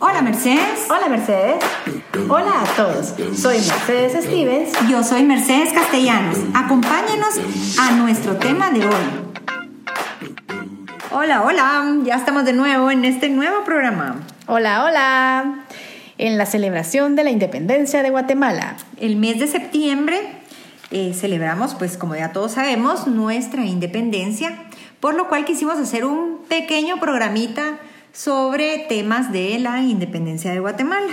Hola Mercedes. Hola Mercedes. Hola a todos. Soy Mercedes Stevens. Yo soy Mercedes Castellanos. Acompáñenos a nuestro tema de hoy. Hola, hola. Ya estamos de nuevo en este nuevo programa. Hola, hola. En la celebración de la independencia de Guatemala. El mes de septiembre eh, celebramos, pues como ya todos sabemos, nuestra independencia, por lo cual quisimos hacer un pequeño programita sobre temas de la independencia de Guatemala.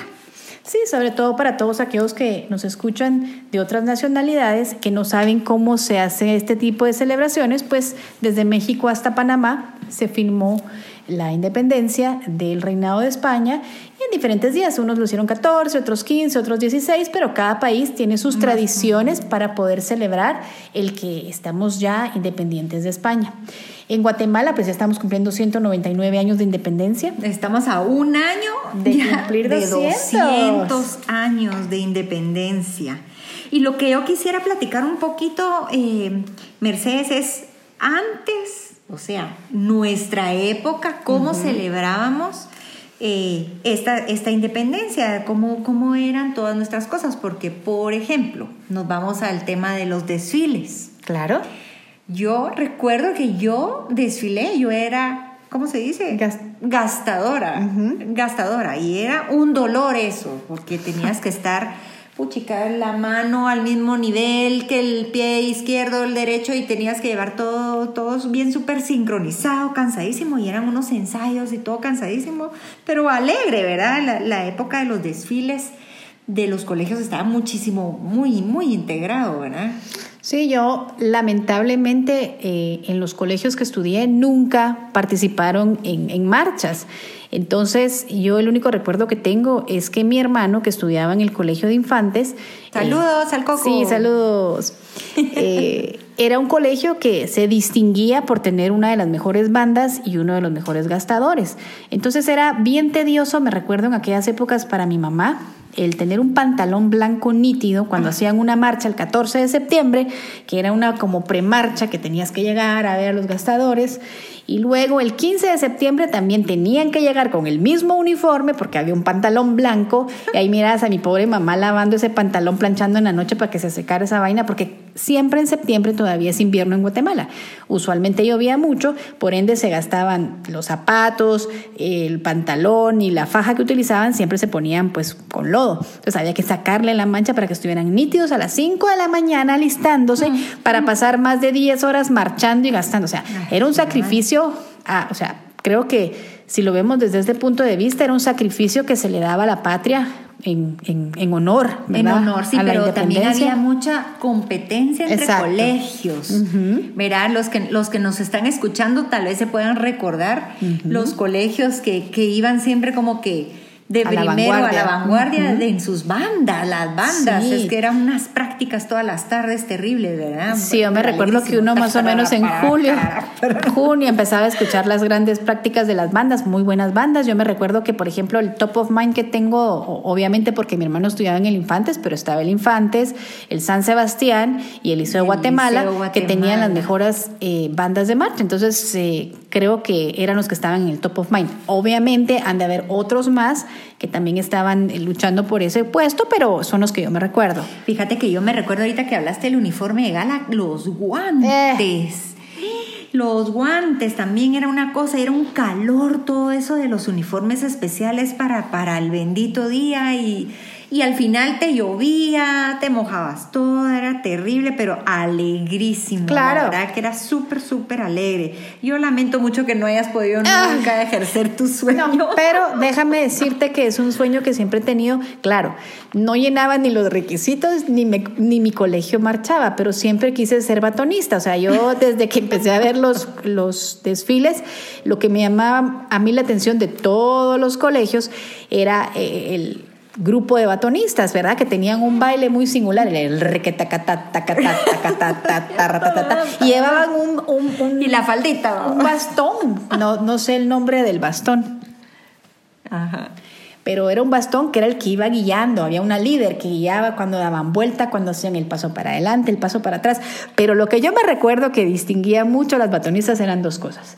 Sí, sobre todo para todos aquellos que nos escuchan de otras nacionalidades que no saben cómo se hace este tipo de celebraciones, pues desde México hasta Panamá se firmó la independencia del reinado de España y en diferentes días, unos lo hicieron 14, otros 15, otros 16, pero cada país tiene sus tradiciones para poder celebrar el que estamos ya independientes de España. En Guatemala, pues ya estamos cumpliendo 199 años de independencia. Estamos a un año de cumplir 200. años de independencia. Y lo que yo quisiera platicar un poquito, eh, Mercedes, es antes, o sea, nuestra época, cómo celebrábamos eh, esta, esta independencia, cómo, cómo eran todas nuestras cosas. Porque, por ejemplo, nos vamos al tema de los desfiles. Claro. Yo recuerdo que yo desfilé, yo era, ¿cómo se dice? gastadora, gastadora. Y era un dolor eso, porque tenías que estar, puchica, la mano al mismo nivel que el pie izquierdo, el derecho, y tenías que llevar todo, todo bien súper sincronizado, cansadísimo, y eran unos ensayos y todo cansadísimo, pero alegre, ¿verdad? La, la época de los desfiles de los colegios estaba muchísimo, muy, muy integrado, ¿verdad? Sí, yo lamentablemente eh, en los colegios que estudié nunca participaron en, marchas. Entonces yo el único recuerdo que tengo es que mi hermano que estudiaba en el colegio de infantes... Eh, saludos al coco. Sí, saludos. Eh, era un colegio que se distinguía por tener una de las mejores bandas y uno de los mejores gastadores. Entonces era bien tedioso, me recuerdo en aquellas épocas para mi mamá, el tener un pantalón blanco nítido cuando hacían una marcha el 14 de septiembre, que era una como premarcha que tenías que llegar a ver a los gastadores y luego el 15 de septiembre también tenían que llegar con el mismo uniforme porque había un pantalón blanco. Y ahí miras a mi pobre mamá lavando ese pantalón, planchando en la noche para que se secara esa vaina, porque siempre en septiembre todavía es invierno en Guatemala. Usualmente llovía mucho, por ende se gastaban los zapatos, el pantalón y la faja que utilizaban, siempre se ponían pues con lodo. Entonces había que sacarle la mancha para que estuvieran nítidos a las 5 de la mañana alistándose para pasar más de 10 horas marchando y gastando. O sea, era un sacrificio o sea, creo que si lo vemos desde este punto de vista, era un sacrificio que se le daba a la patria en, en, honor. En honor, sí, pero también había mucha competencia entre colegios. Verá, los que, los que nos están escuchando tal vez se puedan recordar los colegios que, que iban siempre como que de primero a la vanguardia. en sus bandas, las bandas, es que eran unas prácticas todas las tardes terribles, ¿verdad? Sí, yo me recuerdo que uno más o menos en julio, junio empezaba a escuchar las grandes prácticas de las bandas, muy buenas bandas. Yo me recuerdo que, por ejemplo, el top of mind que tengo, obviamente porque mi hermano estudiaba en el Infantes, pero estaba el Infantes, el San Sebastián y el Liceo de Guatemala, que tenían las mejores eh, bandas de marcha. Entonces, eh, creo que eran los que estaban en el top of mind. Obviamente han de haber otros más que también estaban luchando por ese puesto, pero son los que yo me recuerdo. Fíjate que yo me recuerdo ahorita que hablaste del uniforme de gala, los guantes. Eh. Los guantes también era una cosa, era un calor todo eso de los uniformes especiales para, para el bendito día y y al final te llovía, te mojabas todo, era terrible, pero alegrísimo. Claro. La verdad que era súper, súper alegre. Yo lamento mucho que no hayas podido ah. nunca ejercer tu sueño. pero déjame decirte que es un sueño que siempre he tenido. Claro, no llenaba ni los requisitos, ni, ni mi colegio marchaba, pero siempre quise ser batonista. O sea, yo desde que empecé a ver los, los desfiles, lo que me llamaba a mí la atención de todos los colegios era eh, el grupo de batonistas, ¿verdad? Que tenían un baile muy singular, el y llevaban un, un, y la faldita, un bastón, no, no sé el nombre del bastón. Ajá. Pero era un bastón que era el que iba guiando, había una líder que guiaba cuando daban vuelta, cuando hacían el paso para adelante, el paso para atrás. Pero lo que yo me recuerdo que distinguía mucho a las batonistas eran dos cosas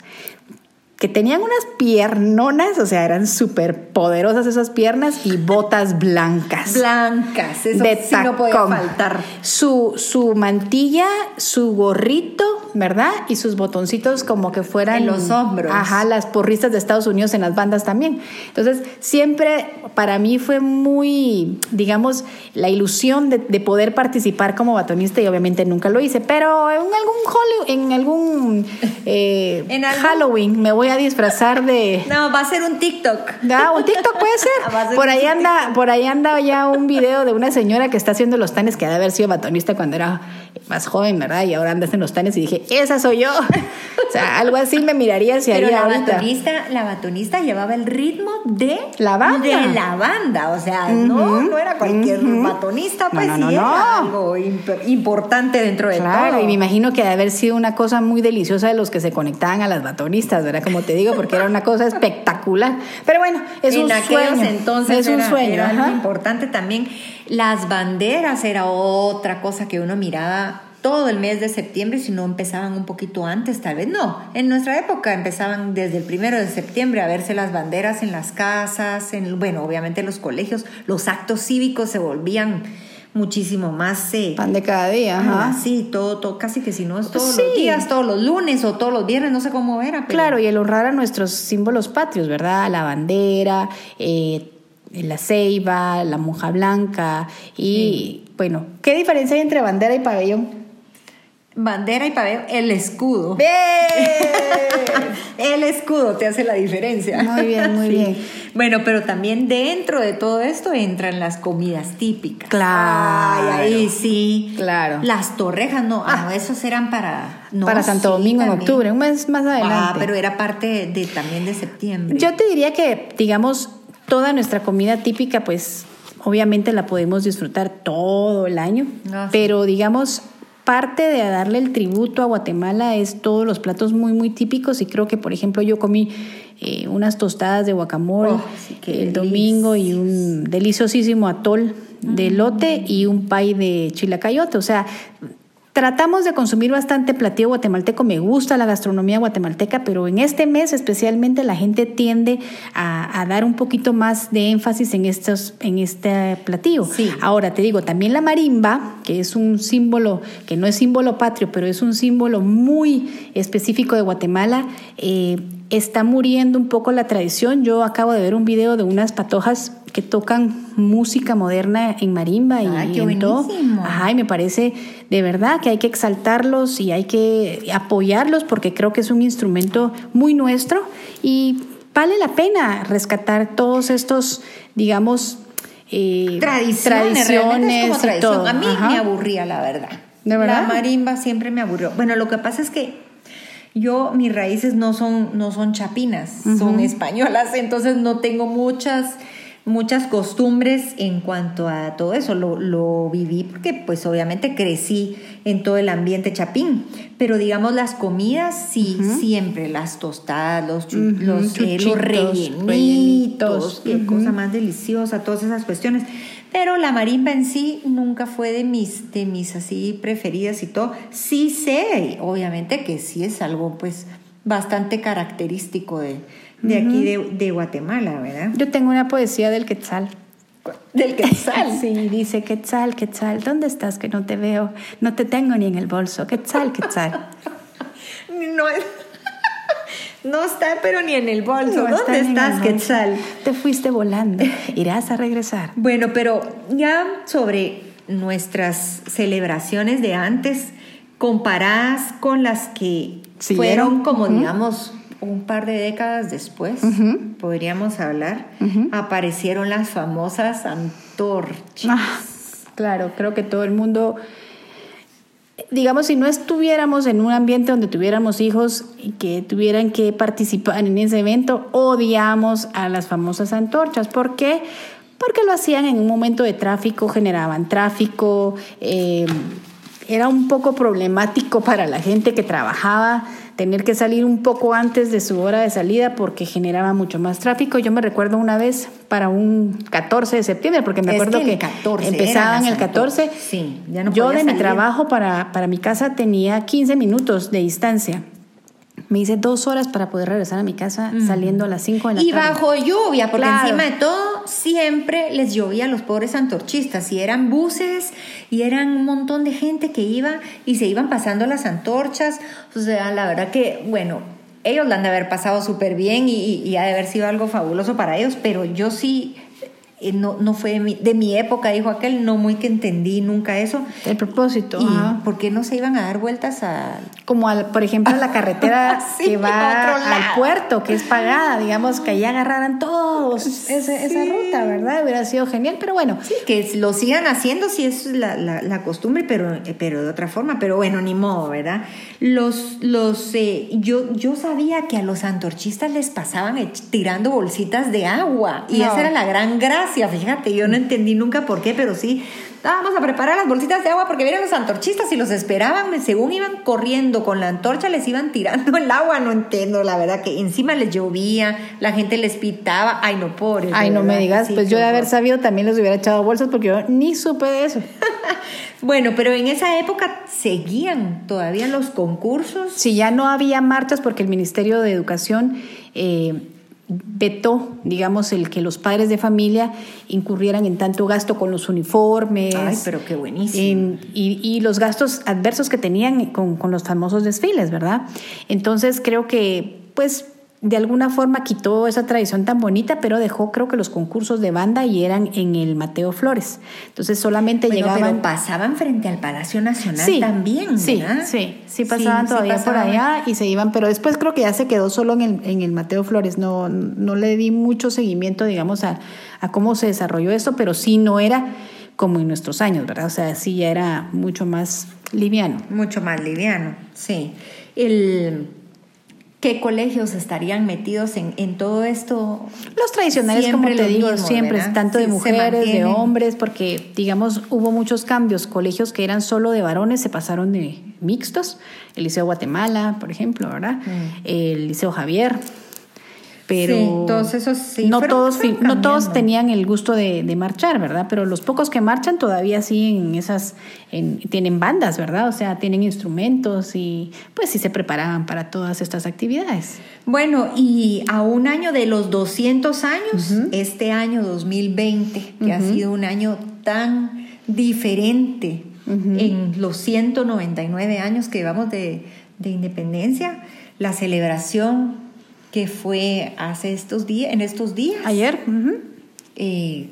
que tenían unas piernonas, o sea, eran súper poderosas esas piernas y botas blancas. Blancas, eso sí no podía faltar. Su, su mantilla, su gorrito, ¿verdad? Y sus botoncitos como que fueran... En los hombros. Ajá, las porristas de Estados Unidos en las bandas también. Entonces, siempre para mí fue muy, digamos, la ilusión de, poder participar como batonista y obviamente nunca lo hice, pero en algún, en algún, eh, ¿En Halloween me voy a disfrazar de. No, va a ser un TikTok. Ah, un TikTok puede ser. por ahí anda, por ahí anda ya un video de una señora que está haciendo los tanes que ha de haber sido batonista cuando era más joven, ¿verdad? Y ahora anda en los tanes y dije, esa soy yo. o sea, algo así me miraría si haría la ahorita. Batonista, la batonista llevaba el ritmo de la banda. De la banda. O sea, no, no era cualquier batonista, pues sí era algo importante dentro de claro, y me imagino que de haber sido una cosa muy deliciosa de los que se conectaban a las batonistas, ¿verdad? Como te digo, porque era una cosa espectacular. Pero bueno, es un sueño. entonces es un sueño. Era algo importante también. Las banderas era otra cosa que uno miraba todo el mes de septiembre, si no empezaban un poquito antes, tal vez no. En nuestra época empezaban desde el primero de septiembre a verse las banderas en las casas, en, bueno, obviamente en los colegios, los actos cívicos se volvían muchísimo más. Eh, Pan de cada día, ajá. Sí, todo, todo, casi que si no es todos los días, todos los lunes o todos los viernes, no sé cómo era. Claro, y el honrar a nuestros símbolos patrios, ¿verdad? La bandera, eh, la ceiba, la monja blanca y, bueno, ¿qué diferencia hay entre bandera y pabellón? Bandera y pabellón, el escudo. el escudo te hace la diferencia. Muy bien, muy bien. Bueno, pero también dentro de todo esto entran las comidas típicas. Claro. Ay, ahí sí. Claro. Las torrejas, no, ah, no esos eran para... para Santo Domingo en octubre, un mes más adelante. Ah, pero era parte de, también de septiembre. Yo te diría que, digamos, toda nuestra comida típica, pues obviamente la podemos disfrutar todo el año, ah, pero digamos parte de darle el tributo a Guatemala es todos los platos muy, muy típicos y creo que, por ejemplo, yo comí eh, unas tostadas de guacamole oh, el domingo y un deliciosísimo atol de lote y un pay de chilacayote. O sea, Tratamos de consumir bastante platillo guatemalteco, me gusta la gastronomía guatemalteca, pero en este mes especialmente la gente tiende a, dar un poquito más de énfasis en, estos, en este platillo. Ahora te digo, también la marimba, que es un símbolo, que no es símbolo patrio, pero es un símbolo muy específico de Guatemala, eh, está muriendo un poco la tradición. Yo acabo de ver un video de unas patojas que tocan música moderna en marimba y, en todo. Ajá, y me parece de verdad que hay que exaltarlos y hay que apoyarlos porque creo que es un instrumento muy nuestro y vale la pena rescatar todos estos, digamos, eh, tradiciones, A mí me aburría, la verdad. ¿De verdad? La marimba siempre me aburrió. Bueno, lo que pasa es que yo, mis raíces no son, no son chapinas, son españolas, entonces no tengo muchas muchas costumbres en cuanto a todo eso. Lo, lo, viví porque pues obviamente crecí en todo el ambiente chapín. Pero digamos las comidas, sí, siempre. Las tostadas, los, los, eh, rellenitos, qué cosa más deliciosa, todas esas cuestiones. Pero la marimba en sí nunca fue de mis, de mis así preferidas y todo. Sí sé, obviamente que sí es algo pues bastante característico de, aquí de, Guatemala, ¿verdad? Yo tengo una poesía del Quetzal. ¿Del Quetzal? sí, dice Quetzal, Quetzal, ¿dónde estás que no te veo? No te tengo ni en el bolso. Quetzal, Quetzal. no No está, pero ni en el bolso. ¿Dónde estás, Quetzal? Te fuiste volando. Irás a regresar. Bueno, pero ya sobre nuestras celebraciones de antes, comparadas con las que fueron, como digamos, un par de décadas después, podríamos hablar, aparecieron las famosas antorchas. Ah, claro, creo que todo el mundo digamos, si no estuviéramos en un ambiente donde tuviéramos hijos y que tuvieran que participar en ese evento, odiamos a las famosas antorchas. ¿Por qué? Porque lo hacían en un momento de tráfico, generaban tráfico, eh, era un poco problemático para la gente que trabajaba tener que salir un poco antes de su hora de salida porque generaba mucho más tráfico. Yo me recuerdo una vez para un 14 de septiembre, porque me acuerdo que, empezaban el 14. Sí, Yo de mi trabajo para, para mi casa tenía 15 minutos de distancia. Me hice dos horas para poder regresar a mi casa saliendo a las 5 de la y tarde. Y bajo lluvia, porque encima de todo siempre les llovía a los pobres antorchistas. Y eran buses y eran un montón de gente que iba y se iban pasando las antorchas. O sea, la verdad que, bueno, ellos la han de haber pasado súper bien y, y ha de haber sido algo fabuloso para ellos, pero yo sí no, no fue de mi, de mi, época, dijo aquel, no muy que entendí nunca eso. El propósito. ¿Y por qué no se iban a dar vueltas a...? Como, al, por ejemplo, a la carretera que va al puerto, que es pagada, digamos, que ahí agarraran todos esa, esa, ruta, ¿verdad? Hubiera sido genial, pero bueno. Sí, que lo sigan haciendo si es la, la, la, costumbre, pero, pero de otra forma, pero bueno, ni modo, ¿verdad? Los, los, eh, yo, yo sabía que a los antorchistas les pasaban tirando bolsitas de agua y esa era la gran gracia fíjate, yo no entendí nunca por qué, pero sí, vamos a preparar las bolsitas de agua porque vienen los antorchistas y los esperaban, según iban corriendo con la antorcha, les iban tirando el agua, no entiendo, la verdad, que encima les llovía, la gente les pitaba, ay no, pobre. Ay, no me digas, pues yo de haber sabido también les hubiera echado bolsas porque yo ni supe de eso. bueno, pero en esa época seguían todavía los concursos. Sí, ya no había marchas porque el Ministerio de Educación... Eh, vetó, digamos, el que los padres de familia incurrieran en tanto gasto con los uniformes. Ay, pero qué buenísimo. y, y, los gastos adversos que tenían con, con los famosos desfiles, ¿verdad? Entonces creo que, pues, de alguna forma quitó esa tradición tan bonita, pero dejó creo que los concursos de banda y eran en el Mateo Flores. Entonces solamente llegaban... Pero pasaban frente al Palacio Nacional también, Sí, sí, sí pasaban todavía por allá y se iban, pero después creo que ya se quedó solo en el, en el Mateo Flores. No, no le di mucho seguimiento, digamos, a, a cómo se desarrolló esto, pero sí no era como en nuestros años, ¿verdad? O sea, sí ya era mucho más liviano. Mucho más liviano, sí. El ¿Qué colegios estarían metidos en, en todo esto? Los tradicionales, como te digo, siempre, tanto de mujeres, de hombres, porque, digamos, hubo muchos cambios. Colegios que eran solo de varones se pasaron de mixtos. El Liceo Guatemala, por ejemplo, ¿verdad? Mm. El Liceo Javier pero todos esos no todos no todos tenían el gusto de, marchar verdad pero los pocos que marchan todavía sí en esas tienen bandas verdad o sea tienen instrumentos y pues sí se preparaban para todas estas actividades. Bueno y a un año de los 200 años este año 2020 que ha sido un año tan diferente en los 199 años que llevamos de, de independencia la celebración que fue hace estos días, en estos días. Ayer. Eh,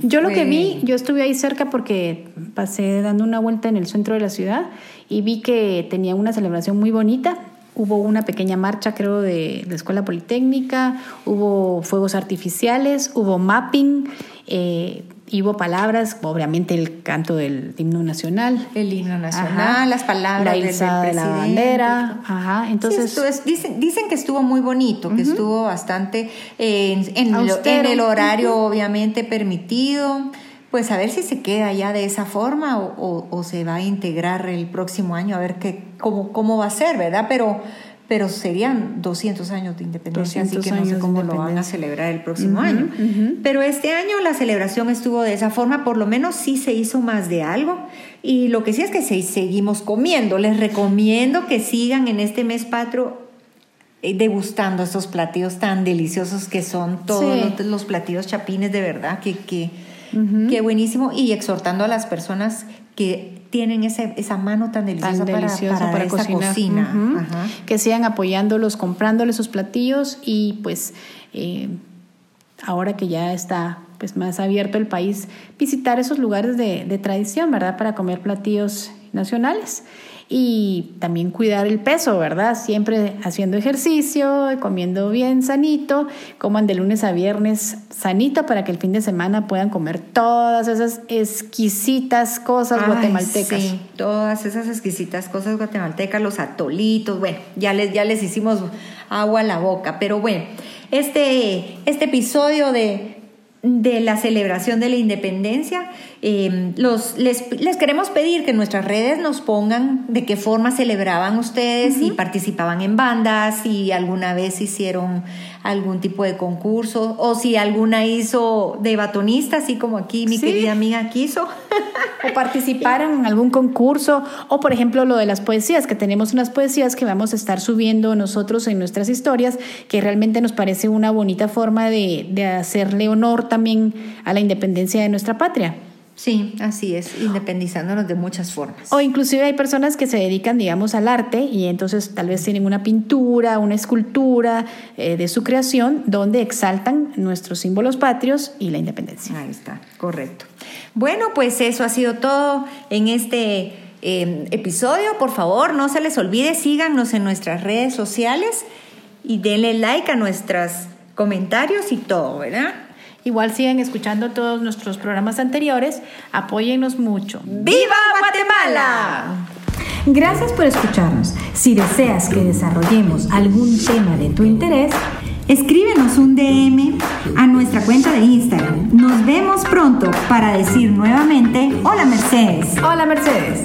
yo lo que vi, yo estuve ahí cerca porque pasé dando una vuelta en el centro de la ciudad y vi que tenía una celebración muy bonita. Hubo una pequeña marcha, creo, de la Escuela Politécnica, hubo fuegos artificiales, hubo mapping, eh, y hubo palabras, obviamente el canto del himno nacional. El himno nacional, las palabras la izada de la bandera. Ajá, entonces... dicen, dicen que estuvo muy bonito, que estuvo bastante en, en, el horario obviamente permitido. Pues a ver si se queda ya de esa forma o, o, se va a integrar el próximo año, a ver qué, cómo, cómo va a ser, ¿verdad? Pero pero serían 200 años de independencia, así que no sé cómo lo van a celebrar el próximo año. Pero este año la celebración estuvo de esa forma, por lo menos sí se hizo más de algo. Y lo que sí es que seguimos comiendo. Les recomiendo que sigan en este mes patrio eh, degustando estos platillos tan deliciosos que son todos los, platillos chapines de verdad, que, que, que buenísimo. Y exhortando a las personas que tienen ese, esa mano tan deliciosa, para, para, cocina. Que sigan apoyándolos, comprándoles sus platillos y pues eh, ahora que ya está pues más abierto el país, visitar esos lugares de, de tradición, ¿verdad? Para comer platillos nacionales y también cuidar el peso, ¿verdad? Siempre haciendo ejercicio, comiendo bien sanito, coman de lunes a viernes sanito para que el fin de semana puedan comer todas esas exquisitas cosas guatemaltecas. Sí, todas esas exquisitas cosas guatemaltecas, los atolitos, bueno, ya les, ya les hicimos agua a la boca, pero bueno, este, este episodio de de la celebración de la independencia. Eh, los, les, queremos pedir que nuestras redes nos pongan de qué forma celebraban ustedes, si participaban en bandas, si alguna vez hicieron algún tipo de concurso o si alguna hizo de batonista, así como aquí mi querida amiga quiso. o participaron en algún concurso o por ejemplo lo de las poesías, que tenemos unas poesías que vamos a estar subiendo nosotros en nuestras historias, que realmente nos parece una bonita forma de, de hacerle honor también a la independencia de nuestra patria. Sí, así es, independizándonos de muchas formas. O inclusive hay personas que se dedican, digamos, al arte y entonces tal vez tienen una pintura, una escultura eh, de su creación donde exaltan nuestros símbolos patrios y la independencia. Ahí está, correcto. Bueno, pues eso ha sido todo en este em, episodio. Por favor, no se les olvide, síganos en nuestras redes sociales y denle like a nuestros comentarios y todo, ¿verdad? Igual siguen escuchando todos nuestros programas anteriores. Apóyennos mucho. ¡Viva Guatemala! Gracias por escucharnos. Si deseas que desarrollemos algún tema de tu interés, escríbenos un DM a nuestra cuenta de Instagram. Nos vemos pronto para decir nuevamente, hola Mercedes. Hola Mercedes.